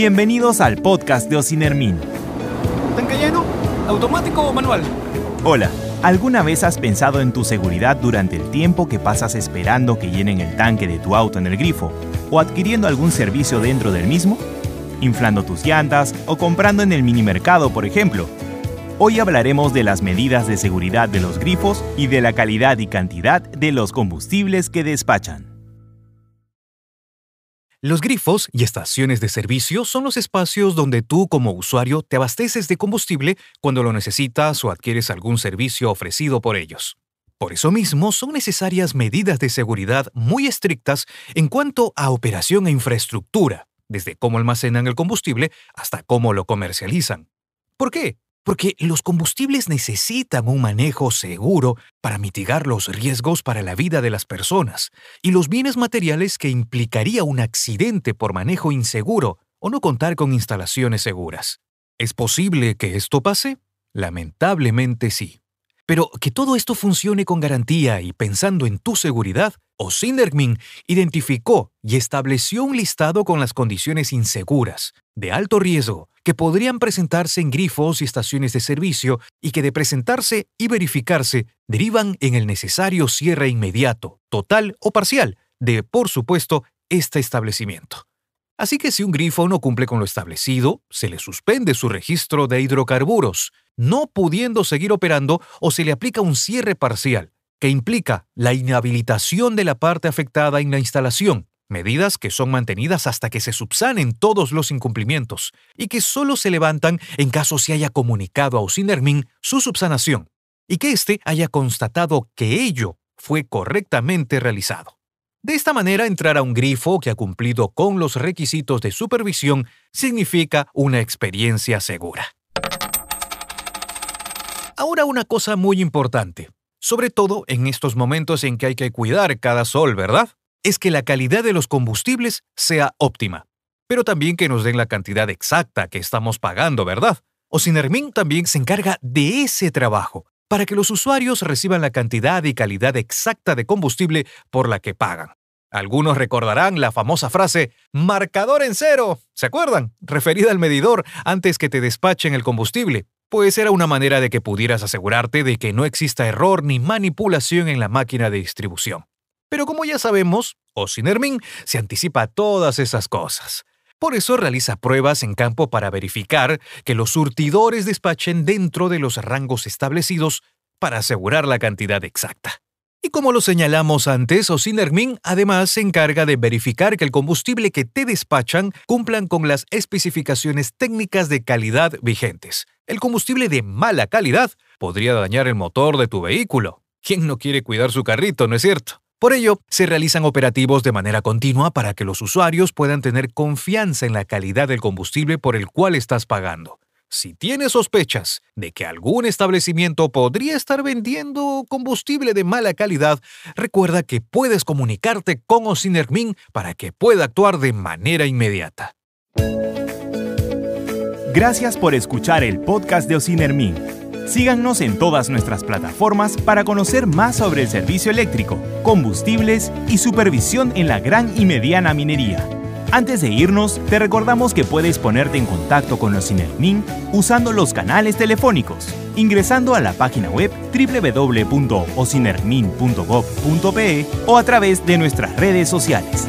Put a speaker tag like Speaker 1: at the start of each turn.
Speaker 1: Bienvenidos al podcast de Ocinermin.
Speaker 2: ¿Tanque lleno? ¿Automático o manual?
Speaker 1: Hola, ¿alguna vez has pensado en tu seguridad durante el tiempo que pasas esperando que llenen el tanque de tu auto en el grifo o adquiriendo algún servicio dentro del mismo? Inflando tus llantas o comprando en el minimercado, por ejemplo. Hoy hablaremos de las medidas de seguridad de los grifos y de la calidad y cantidad de los combustibles que despachan.
Speaker 3: Los grifos y estaciones de servicio son los espacios donde tú como usuario te abasteces de combustible cuando lo necesitas o adquieres algún servicio ofrecido por ellos. Por eso mismo son necesarias medidas de seguridad muy estrictas en cuanto a operación e infraestructura, desde cómo almacenan el combustible hasta cómo lo comercializan. ¿Por qué? Porque los combustibles necesitan un manejo seguro para mitigar los riesgos para la vida de las personas y los bienes materiales que implicaría un accidente por manejo inseguro o no contar con instalaciones seguras. ¿Es posible que esto pase? Lamentablemente sí. Pero que todo esto funcione con garantía y pensando en tu seguridad, Osinermin identificó y estableció un listado con las condiciones inseguras, de alto riesgo, que podrían presentarse en grifos y estaciones de servicio y que de presentarse y verificarse derivan en el necesario cierre inmediato, total o parcial, de, por supuesto, este establecimiento. Así que si un grifo no cumple con lo establecido, se le suspende su registro de hidrocarburos, no pudiendo seguir operando o se le aplica un cierre parcial, que implica la inhabilitación de la parte afectada en la instalación, medidas que son mantenidas hasta que se subsanen todos los incumplimientos y que solo se levantan en caso se haya comunicado a Osinermin su subsanación y que éste haya constatado que ello fue correctamente realizado. De esta manera, entrar a un grifo que ha cumplido con los requisitos de supervisión significa una experiencia segura. Ahora una cosa muy importante, sobre todo en estos momentos en que hay que cuidar cada sol, ¿verdad? Es que la calidad de los combustibles sea óptima, pero también que nos den la cantidad exacta que estamos pagando, ¿verdad? Ocinermin también se encarga de ese trabajo, para que los usuarios reciban la cantidad y calidad exacta de combustible por la que pagan. Algunos recordarán la famosa frase marcador en cero, ¿se acuerdan? Referida al medidor antes que te despachen el combustible, pues era una manera de que pudieras asegurarte de que no exista error ni manipulación en la máquina de distribución. Pero como ya sabemos, Osinermin se anticipa a todas esas cosas. Por eso realiza pruebas en campo para verificar que los surtidores despachen dentro de los rangos establecidos para asegurar la cantidad exacta. Y como lo señalamos antes, Osinermin además se encarga de verificar que el combustible que te despachan cumplan con las especificaciones técnicas de calidad vigentes. El combustible de mala calidad podría dañar el motor de tu vehículo. ¿Quién no quiere cuidar su carrito, no es cierto? Por ello, se realizan operativos de manera continua para que los usuarios puedan tener confianza en la calidad del combustible por el cual estás pagando. Si tienes sospechas de que algún establecimiento podría estar vendiendo combustible de mala calidad, recuerda que puedes comunicarte con Ocinermin para que pueda actuar de manera inmediata.
Speaker 1: Gracias por escuchar el podcast de Ocinermin. Síganos en todas nuestras plataformas para conocer más sobre el servicio eléctrico, combustibles y supervisión en la gran y mediana minería. Antes de irnos, te recordamos que puedes ponerte en contacto con los usando los canales telefónicos, ingresando a la página web www.ocinermin.gov.pe o a través de nuestras redes sociales.